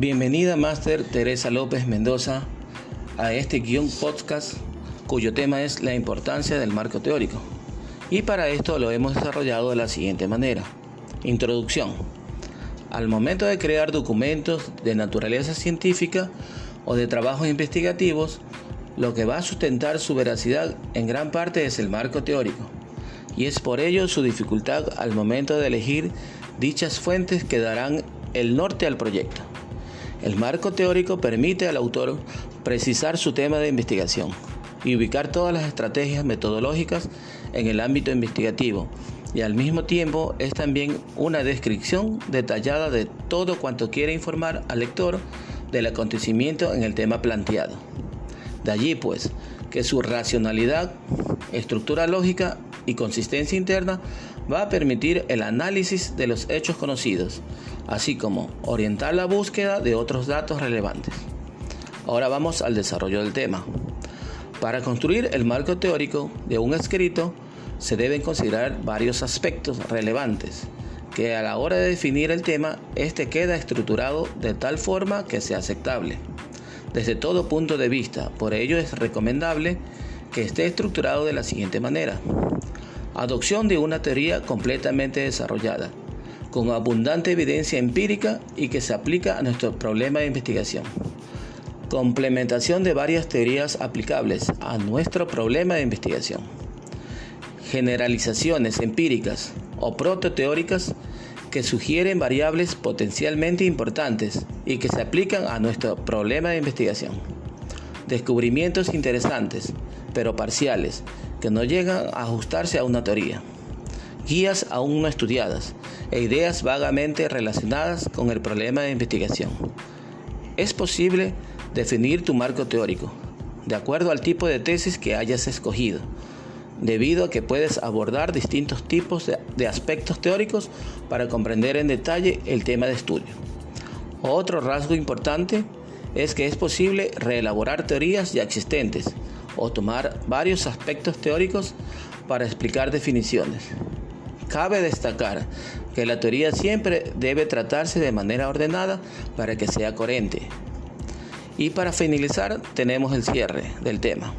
Bienvenida, Máster Teresa López Mendoza, a este guion podcast cuyo tema es la importancia del marco teórico. Y para esto lo hemos desarrollado de la siguiente manera. Introducción. Al momento de crear documentos de naturaleza científica o de trabajos investigativos, lo que va a sustentar su veracidad en gran parte es el marco teórico. Y es por ello su dificultad al momento de elegir dichas fuentes que darán el norte al proyecto. El marco teórico permite al autor precisar su tema de investigación y ubicar todas las estrategias metodológicas en el ámbito investigativo y al mismo tiempo es también una descripción detallada de todo cuanto quiere informar al lector del acontecimiento en el tema planteado. De allí pues que su racionalidad, estructura lógica y consistencia interna va a permitir el análisis de los hechos conocidos, así como orientar la búsqueda de otros datos relevantes. Ahora vamos al desarrollo del tema. Para construir el marco teórico de un escrito se deben considerar varios aspectos relevantes que a la hora de definir el tema, este queda estructurado de tal forma que sea aceptable desde todo punto de vista. Por ello es recomendable que esté estructurado de la siguiente manera. Adopción de una teoría completamente desarrollada, con abundante evidencia empírica y que se aplica a nuestro problema de investigación. Complementación de varias teorías aplicables a nuestro problema de investigación. Generalizaciones empíricas o prototeóricas que sugieren variables potencialmente importantes y que se aplican a nuestro problema de investigación. Descubrimientos interesantes, pero parciales, que no llegan a ajustarse a una teoría. Guías aún no estudiadas e ideas vagamente relacionadas con el problema de investigación. Es posible definir tu marco teórico, de acuerdo al tipo de tesis que hayas escogido debido a que puedes abordar distintos tipos de, aspectos teóricos para comprender en detalle el tema de estudio. Otro rasgo importante es que es posible reelaborar teorías ya existentes o tomar varios aspectos teóricos para explicar definiciones. Cabe destacar que la teoría siempre debe tratarse de manera ordenada para que sea coherente. Y para finalizar tenemos el cierre del tema.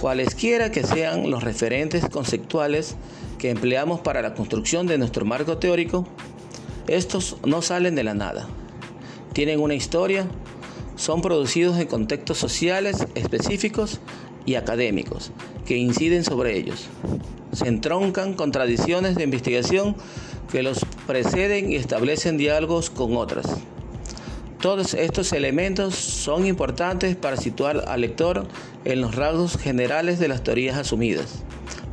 Cualesquiera que sean los referentes conceptuales que empleamos para la construcción de nuestro marco teórico, estos no salen de la nada. Tienen una historia, son producidos en contextos sociales específicos y académicos que inciden sobre ellos. Se entroncan con tradiciones de investigación que los preceden y establecen diálogos con otras. Todos estos elementos son importantes para situar al lector en los rasgos generales de las teorías asumidas,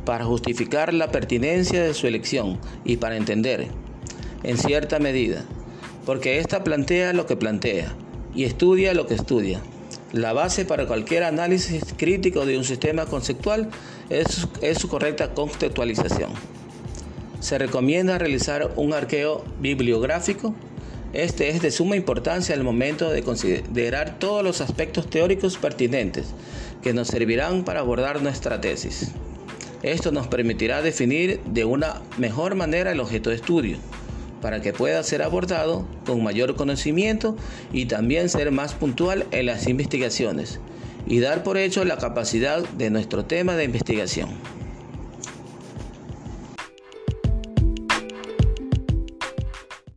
para justificar la pertinencia de su elección y para entender, en cierta medida, porque ésta plantea lo que plantea y estudia lo que estudia. La base para cualquier análisis crítico de un sistema conceptual es, es su correcta contextualización. Se recomienda realizar un arqueo bibliográfico este es de suma importancia al momento de considerar todos los aspectos teóricos pertinentes que nos servirán para abordar nuestra tesis. Esto nos permitirá definir de una mejor manera el objeto de estudio, para que pueda ser abordado con mayor conocimiento y también ser más puntual en las investigaciones y dar por hecho la capacidad de nuestro tema de investigación.